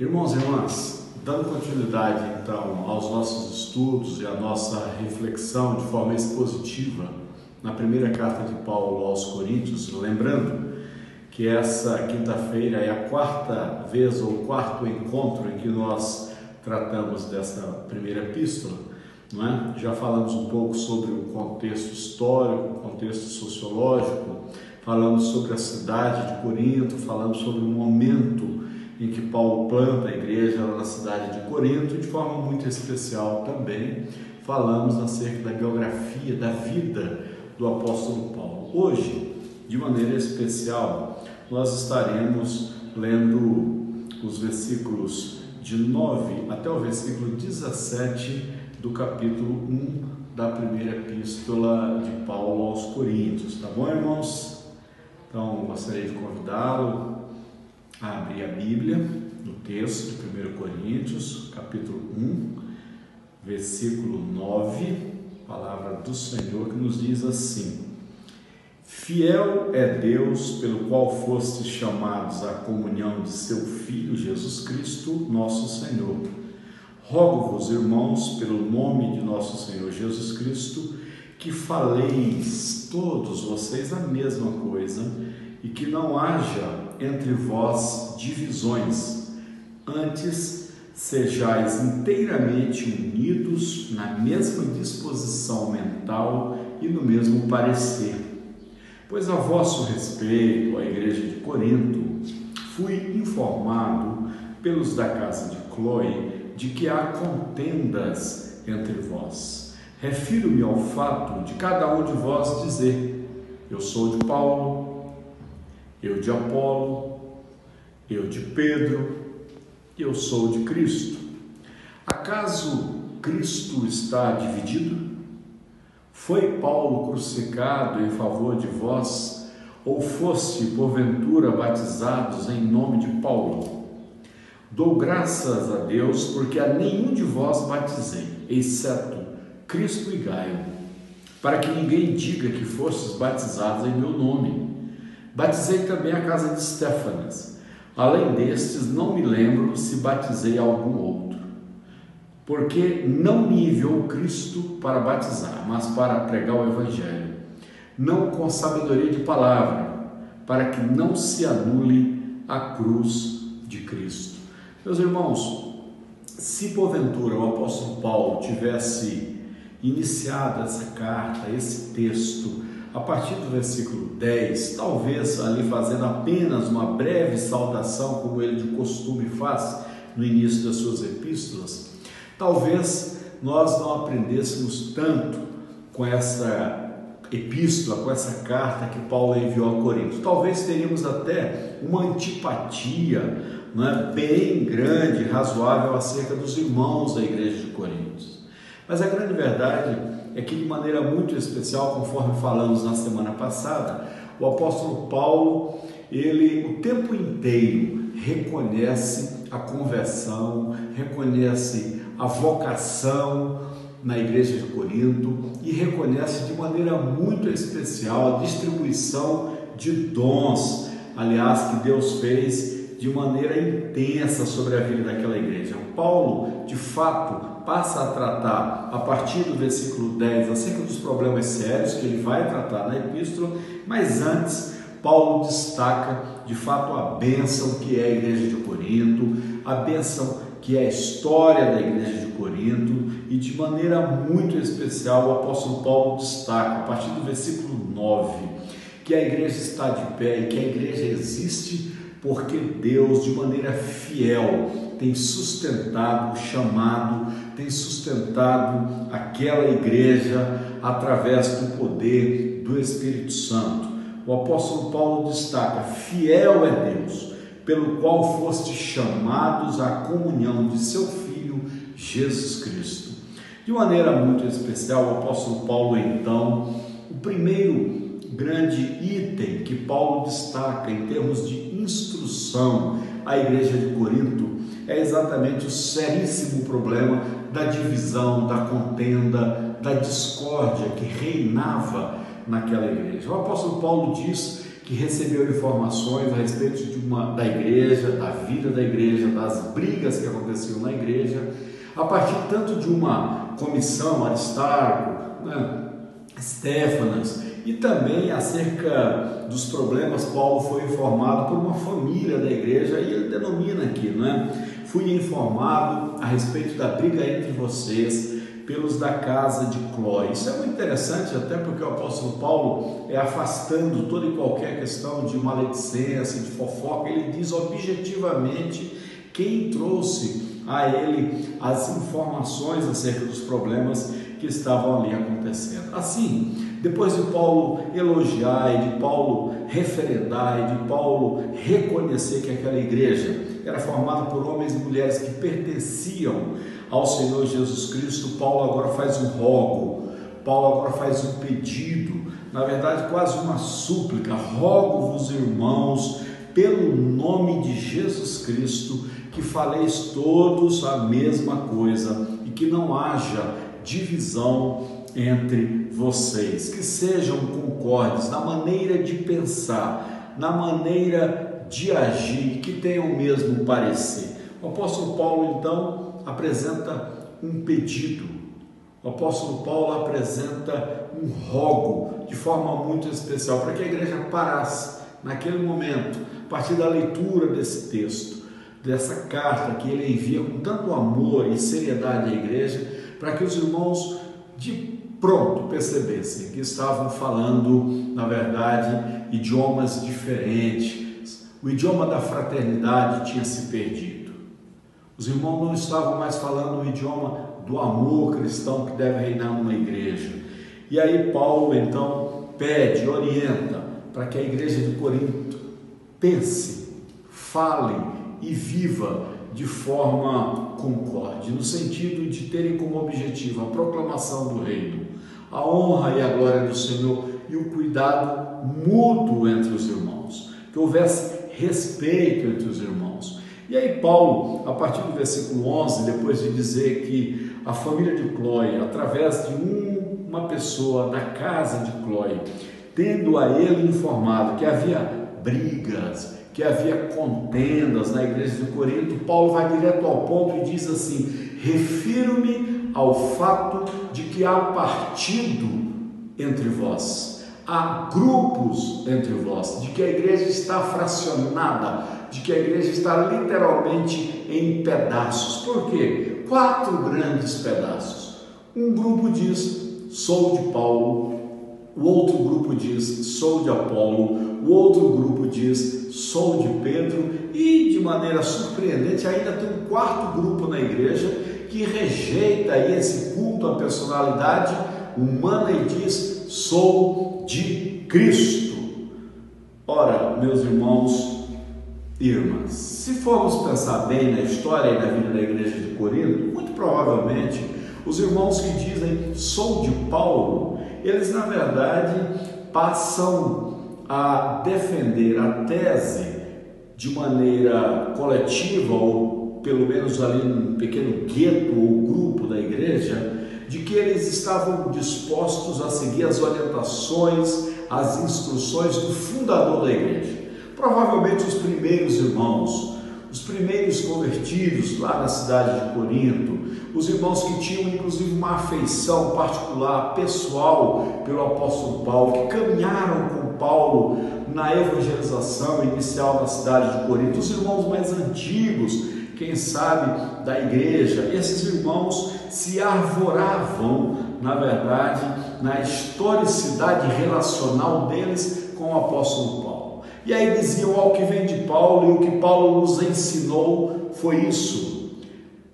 Irmãos e irmãs, dando continuidade então aos nossos estudos e à nossa reflexão de forma expositiva na primeira carta de Paulo aos Coríntios, lembrando que essa quinta-feira é a quarta vez ou quarto encontro em que nós tratamos dessa primeira epístola, não é? Já falamos um pouco sobre o contexto histórico, o contexto sociológico, falamos sobre a cidade de Corinto, falamos sobre o momento em que Paulo planta a igreja na cidade de Corinto, de forma muito especial também falamos acerca da biografia, da vida do apóstolo Paulo. Hoje, de maneira especial, nós estaremos lendo os versículos de 9 até o versículo 17 do capítulo 1 da primeira epístola de Paulo aos Coríntios, tá bom, irmãos? Então, gostaria de convidá-lo a abrir a Bíblia no texto de 1 Coríntios, capítulo 1, versículo 9, palavra do Senhor que nos diz assim: Fiel é Deus pelo qual fostes chamados à comunhão de seu Filho Jesus Cristo, nosso Senhor. Rogo-vos, irmãos, pelo nome de nosso Senhor Jesus Cristo, que faleis todos vocês a mesma coisa e que não haja entre vós divisões, antes sejais inteiramente unidos na mesma disposição mental e no mesmo parecer. Pois a vosso respeito, a igreja de Corinto, fui informado pelos da casa de Chloe de que há contendas entre vós. Refiro-me ao fato de cada um de vós dizer: Eu sou de Paulo, eu de Apolo, eu de Pedro, eu sou de Cristo. Acaso Cristo está dividido? Foi Paulo crucificado em favor de vós, ou fosse porventura batizados em nome de Paulo? Dou graças a Deus porque a nenhum de vós batizei, exceto Cristo e Gaio, para que ninguém diga que fostes batizados em meu nome. Batizei também a casa de Stefanas. Além destes, não me lembro se batizei algum outro. Porque não me enviou Cristo para batizar, mas para pregar o Evangelho, não com sabedoria de palavra, para que não se anule a cruz de Cristo. Meus irmãos, se porventura o apóstolo Paulo tivesse iniciado essa carta, esse texto, a partir do versículo 10, talvez ali fazendo apenas uma breve saudação, como ele de costume faz no início das suas epístolas, talvez nós não aprendêssemos tanto com essa epístola, com essa carta que Paulo enviou a Corinto. Talvez teríamos até uma antipatia né, bem grande, razoável acerca dos irmãos da igreja de Corinto. Mas a grande verdade é que, de maneira muito especial, conforme falamos na semana passada, o apóstolo Paulo, ele o tempo inteiro reconhece a conversão, reconhece a vocação na igreja de Corinto e reconhece de maneira muito especial a distribuição de dons, aliás, que Deus fez de maneira intensa sobre a vida daquela igreja. Paulo, de fato, passa a tratar, a partir do versículo 10, acerca dos problemas sérios que ele vai tratar na epístola, mas antes, Paulo destaca de fato a bênção que é a igreja de Corinto, a bênção que é a história da igreja de Corinto, e de maneira muito especial o apóstolo Paulo destaca, a partir do versículo 9, que a igreja está de pé e que a igreja existe porque Deus, de maneira fiel, tem sustentado, chamado, tem sustentado aquela igreja através do poder do Espírito Santo. O apóstolo Paulo destaca: fiel é Deus, pelo qual foste chamados à comunhão de seu Filho Jesus Cristo. De maneira muito especial, o apóstolo Paulo, então, o primeiro grande item que Paulo destaca em termos de instrução à igreja de Corinto é exatamente o seríssimo problema da divisão, da contenda, da discórdia que reinava naquela igreja. O apóstolo Paulo diz que recebeu informações a respeito de uma, da igreja, da vida da igreja, das brigas que aconteciam na igreja, a partir tanto de uma comissão, Aristarco, né, Stefanas, e também acerca dos problemas, Paulo foi informado por uma família da igreja, e ele denomina aqui, né? Fui informado a respeito da briga entre vocês pelos da casa de Clói. Isso é muito interessante, até porque o apóstolo Paulo é afastando toda e qualquer questão de maledicência, de fofoca, ele diz objetivamente quem trouxe a ele as informações acerca dos problemas que estavam ali acontecendo. Assim, depois de Paulo elogiar e de Paulo referendar e de Paulo reconhecer que aquela igreja era formada por homens e mulheres que pertenciam ao Senhor Jesus Cristo, Paulo agora faz um rogo, Paulo agora faz um pedido, na verdade, quase uma súplica: rogo-vos, irmãos, pelo nome de Jesus Cristo, que faleis todos a mesma coisa e que não haja divisão entre vocês, que sejam concordes na maneira de pensar, na maneira de agir, que tenham o mesmo parecer. O apóstolo Paulo então apresenta um pedido. O apóstolo Paulo apresenta um rogo de forma muito especial para que a igreja parasse naquele momento, a partir da leitura desse texto, dessa carta que ele envia com tanto amor e seriedade à igreja, para que os irmãos de pronto percebessem que estavam falando, na verdade, idiomas diferentes. O idioma da fraternidade tinha se perdido. Os irmãos não estavam mais falando o idioma do amor cristão que deve reinar numa igreja. E aí Paulo então pede, orienta para que a igreja de Corinto pense, fale e viva de forma concorde, no sentido de terem como objetivo a proclamação do reino, a honra e a glória do Senhor e o cuidado mútuo entre os irmãos, que houvesse respeito entre os irmãos. E aí, Paulo, a partir do versículo 11, depois de dizer que a família de Clói, através de um, uma pessoa da casa de Clói, tendo a ele informado que havia brigas, que havia contendas na igreja de Corinto, Paulo vai direto ao ponto e diz assim: refiro-me ao fato de que há partido entre vós, há grupos entre vós, de que a igreja está fracionada, de que a igreja está literalmente em pedaços. Por quê? Quatro grandes pedaços. Um grupo diz: sou de Paulo, o outro grupo diz: sou de Apolo, o outro grupo diz: sou de Pedro, e de maneira surpreendente, ainda tem um quarto grupo na igreja que rejeita esse culto à personalidade humana e diz: sou de Cristo. Ora, meus irmãos e irmãs, se formos pensar bem na história e na vida da igreja de Corinto, muito provavelmente os irmãos que dizem sou de Paulo, eles na verdade passam a defender a tese de maneira coletiva, ou pelo menos ali num pequeno gueto ou grupo da igreja, de que eles estavam dispostos a seguir as orientações, as instruções do fundador da igreja. Provavelmente os primeiros irmãos, os primeiros convertidos lá na cidade de Corinto, os irmãos que tinham inclusive uma afeição particular, pessoal, pelo apóstolo Paulo, que caminharam com Paulo na evangelização inicial na cidade de Corinto, os irmãos mais antigos, quem sabe, da igreja, esses irmãos se arvoravam, na verdade, na historicidade relacional deles com o apóstolo Paulo. E aí diziam ao que vem de Paulo, e o que Paulo nos ensinou foi isso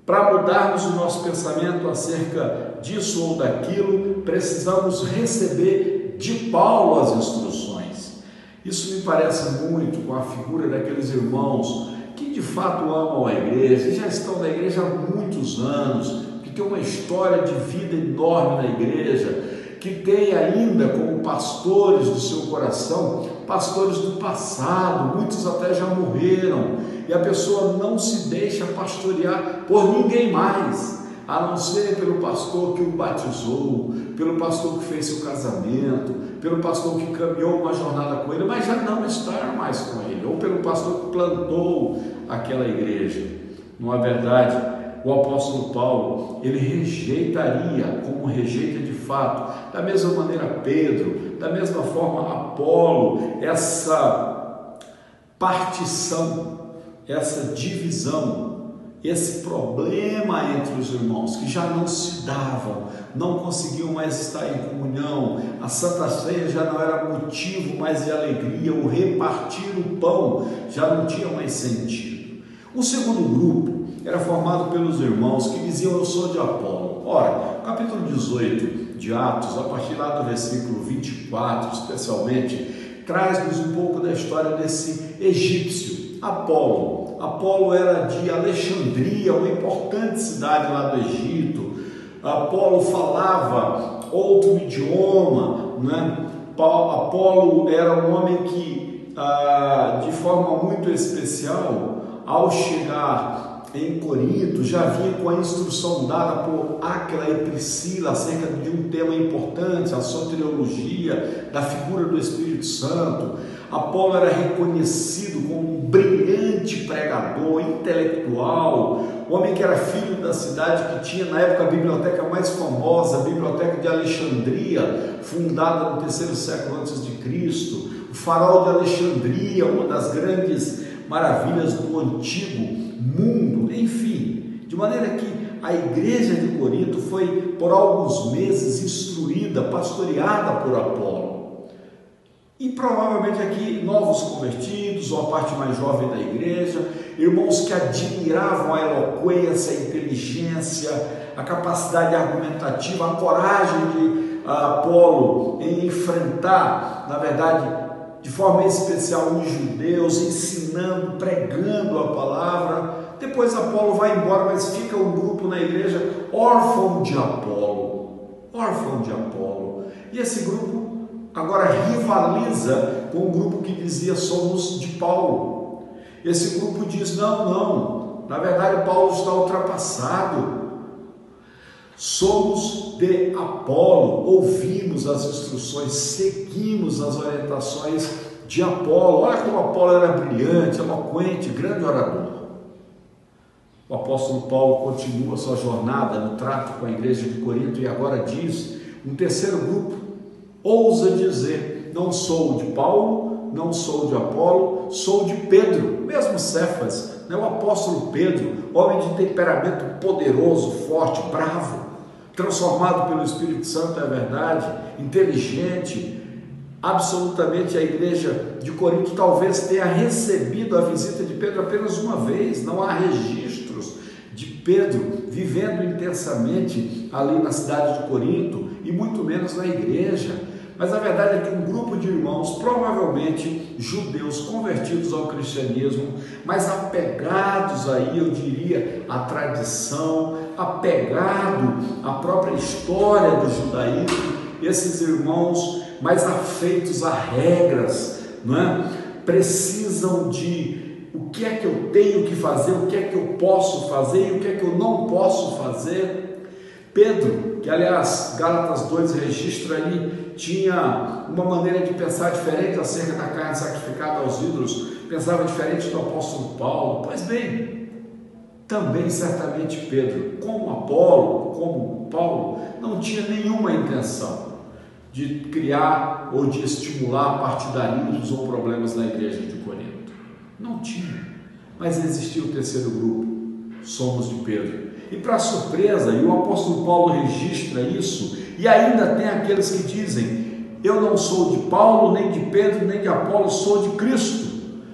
para mudarmos o nosso pensamento acerca disso ou daquilo, precisamos receber de Paulo as instruções. Isso me parece muito com a figura daqueles irmãos que de fato amam a igreja, já estão na igreja há muitos anos, que têm uma história de vida enorme na igreja, que tem ainda como pastores do seu coração, pastores do passado, muitos até já morreram, e a pessoa não se deixa pastorear por ninguém mais, a não ser pelo pastor que o batizou, pelo pastor que fez seu casamento, pelo pastor que caminhou uma jornada com ele, mas já não estar mais com ele, ou pelo pastor que plantou aquela igreja. Não é verdade? O apóstolo Paulo, ele rejeitaria, como rejeita de fato, da mesma maneira Pedro, da mesma forma Apolo, essa partição, essa divisão esse problema entre os irmãos que já não se davam, não conseguiam mais estar em comunhão, a Santa Ceia já não era motivo mais de alegria, o repartir o pão já não tinha mais sentido. O segundo grupo era formado pelos irmãos que diziam: Eu sou de Apolo. Ora, capítulo 18 de Atos, a partir lá do versículo 24, especialmente, traz-nos um pouco da história desse egípcio, Apolo Apolo era de Alexandria, uma importante cidade lá do Egito. Apolo falava outro idioma, né? Apolo era um homem que, ah, de forma muito especial, ao chegar em Corinto, já vinha com a instrução dada por Áquila e Priscila acerca de um tema importante, a soteriologia, da figura do Espírito Santo. Apolo era reconhecido como um brilhante pregador, intelectual, homem que era filho da cidade que tinha na época a biblioteca mais famosa, a Biblioteca de Alexandria, fundada no terceiro século antes de Cristo, o farol de Alexandria, uma das grandes maravilhas do antigo mundo, enfim, de maneira que a igreja de Corinto foi por alguns meses instruída, pastoreada por Apolo. E provavelmente aqui novos convertidos, ou a parte mais jovem da igreja, irmãos que admiravam a eloquência, a inteligência, a capacidade argumentativa, a coragem de Apolo em enfrentar, na verdade, de forma especial os judeus, ensinando, pregando a palavra. Depois Apolo vai embora, mas fica um grupo na igreja órfão de Apolo. Órfão de Apolo. E esse grupo agora rivaliza com o grupo que dizia somos de Paulo. Esse grupo diz: não, não, na verdade Paulo está ultrapassado. Somos de Apolo, ouvimos as instruções, seguimos as orientações de Apolo. Olha como Apolo era brilhante, eloquente, grande orador. O apóstolo Paulo continua sua jornada no trato com a igreja de Corinto e agora diz: um terceiro grupo ousa dizer: Não sou de Paulo, não sou de Apolo, sou de Pedro, mesmo Cefas, né? o apóstolo Pedro, homem de temperamento poderoso, forte, bravo, transformado pelo Espírito Santo, é verdade, inteligente. Absolutamente a igreja de Corinto talvez tenha recebido a visita de Pedro apenas uma vez, não há registros de Pedro vivendo intensamente ali na cidade de Corinto e muito menos na igreja. Mas a verdade é que um grupo de irmãos, provavelmente judeus convertidos ao cristianismo, mas apegados aí, eu diria, à tradição, apegado à própria história do judaísmo, esses irmãos mais afeitos a regras, não é? precisam de o que é que eu tenho que fazer, o que é que eu posso fazer e o que é que eu não posso fazer. Pedro, que aliás Gálatas 2 registra aí, tinha uma maneira de pensar diferente acerca da carne sacrificada aos ídolos, pensava diferente do apóstolo Paulo. Pois bem, também certamente Pedro, como Apolo, como Paulo, não tinha nenhuma intenção de criar ou de estimular partidarismos ou problemas na igreja de Corinto. Não tinha. Mas existia o terceiro grupo, somos de Pedro. E para surpresa, e o apóstolo Paulo registra isso, e ainda tem aqueles que dizem: Eu não sou de Paulo, nem de Pedro, nem de Apolo, sou de Cristo.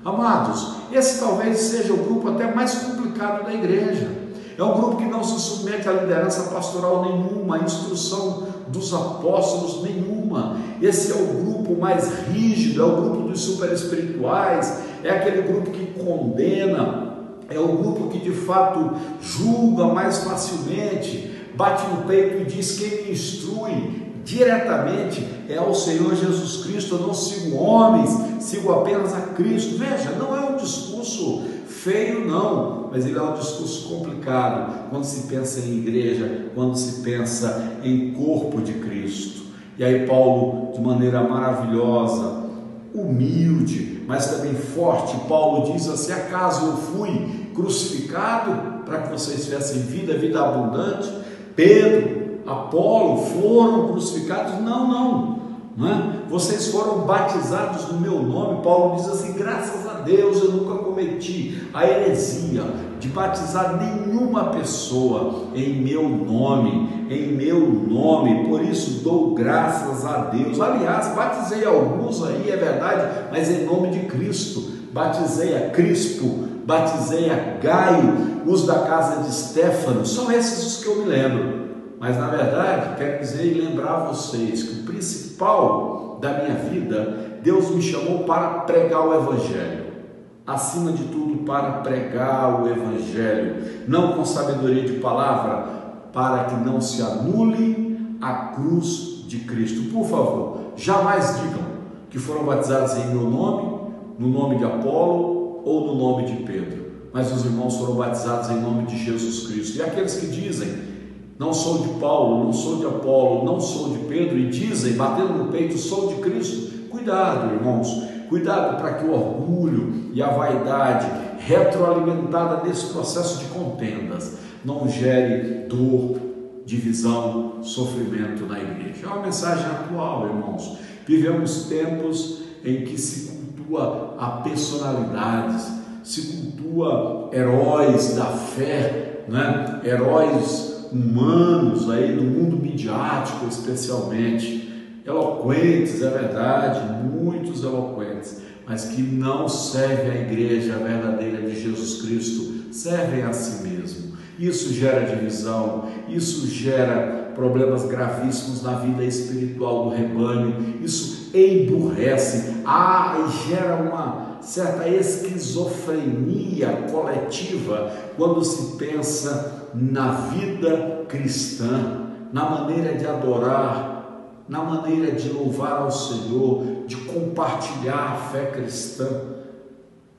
Amados, esse talvez seja o grupo até mais complicado da igreja. É um grupo que não se submete à liderança pastoral nenhuma, à instrução dos apóstolos nenhuma. Esse é o grupo mais rígido, é o grupo dos super espirituais, é aquele grupo que condena, é o grupo que de fato julga mais facilmente, bate no peito e diz: quem me instrui diretamente é ao Senhor Jesus Cristo. Eu não sigo homens, sigo apenas a Cristo. Veja, não é um discurso feio, não, mas ele é um discurso complicado quando se pensa em igreja, quando se pensa em corpo de Cristo. E aí, Paulo, de maneira maravilhosa, humilde, mas também forte, Paulo diz assim: acaso eu fui crucificado para que vocês tivessem vida, vida abundante? Pedro, Apolo foram crucificados? Não, não. não é? Vocês foram batizados no meu nome. Paulo diz assim: graças a Deus eu nunca cometi a heresia de batizar nenhuma pessoa em meu nome, em meu nome, por isso dou graças a Deus. Aliás, batizei alguns aí, é verdade, mas em nome de Cristo. Batizei a Crispo, batizei a Gaio, os da casa de Stefano, são esses os que eu me lembro. Mas na verdade, quero dizer e lembrar vocês que o principal da minha vida, Deus me chamou para pregar o Evangelho. Acima de tudo, para pregar o Evangelho, não com sabedoria de palavra, para que não se anule a cruz de Cristo. Por favor, jamais digam que foram batizados em meu nome, no nome de Apolo ou no nome de Pedro, mas os irmãos foram batizados em nome de Jesus Cristo. E aqueles que dizem não sou de Paulo, não sou de Apolo, não sou de Pedro, e dizem, batendo no peito, sou de Cristo. Cuidado, irmãos, cuidado para que o orgulho e a vaidade, retroalimentada nesse processo de contendas, não gere dor, divisão, sofrimento na igreja. É uma mensagem atual, irmãos. Vivemos tempos em que se cultua a personalidades, se cultua heróis da fé, né? heróis humanos aí no mundo midiático especialmente, eloquentes, é verdade, muitos eloquentes, mas que não servem à igreja verdadeira de Jesus Cristo, servem a si mesmo. Isso gera divisão, isso gera problemas gravíssimos na vida espiritual do rebanho, isso emburrece, ah, gera uma certa esquizofrenia coletiva quando se pensa na vida cristã, na maneira de adorar, na maneira de louvar ao Senhor, de compartilhar a fé cristã.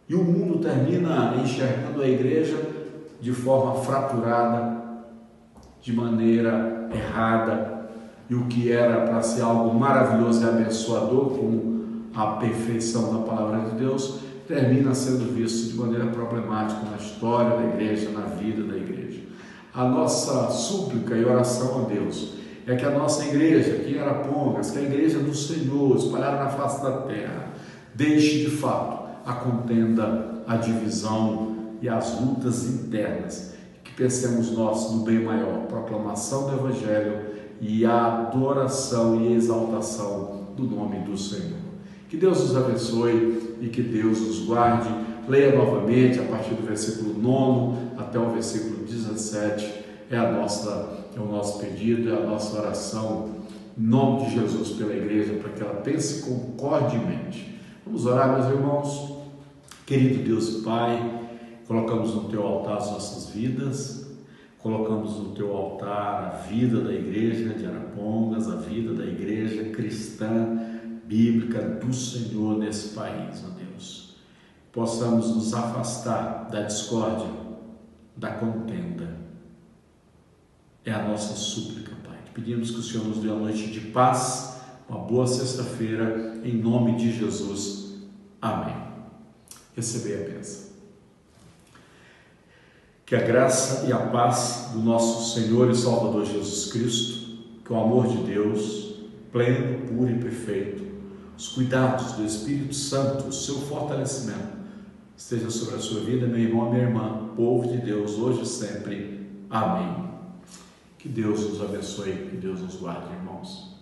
E o mundo termina enxergando a igreja de forma fraturada, de maneira errada, e o que era para ser algo maravilhoso e abençoador, como a perfeição da palavra de Deus, termina sendo visto de maneira problemática na história da igreja, na vida da igreja. A nossa súplica e oração a Deus é que a nossa igreja, aqui em Arapongas, que a igreja do Senhor, espalhada na face da terra, deixe de fato a contenda, a divisão e as lutas internas. Que pensemos nós no bem maior, proclamação do Evangelho e a adoração e exaltação do nome do Senhor. Que Deus nos abençoe e que Deus nos guarde. Leia novamente a partir do versículo 9 até o versículo 17. É, a nossa, é o nosso pedido, é a nossa oração em nome de Jesus pela igreja, para que ela pense concordemente. Vamos orar, meus irmãos. Querido Deus Pai, colocamos no teu altar as nossas vidas, colocamos no teu altar a vida da igreja de Arapongas, a vida da igreja cristã bíblica do Senhor nesse país, ó Deus. Possamos nos afastar da discórdia, da contenda. É a nossa súplica, Pai. Pedimos que o Senhor nos dê uma noite de paz, uma boa sexta-feira, em nome de Jesus. Amém. Receber a bênção. Que a graça e a paz do nosso Senhor e Salvador Jesus Cristo, que o amor de Deus, pleno, puro e perfeito, os cuidados do Espírito Santo, o seu fortalecimento esteja sobre a sua vida, meu irmão, minha irmã, povo de Deus, hoje e sempre. Amém. Que Deus nos abençoe, que Deus nos guarde, irmãos.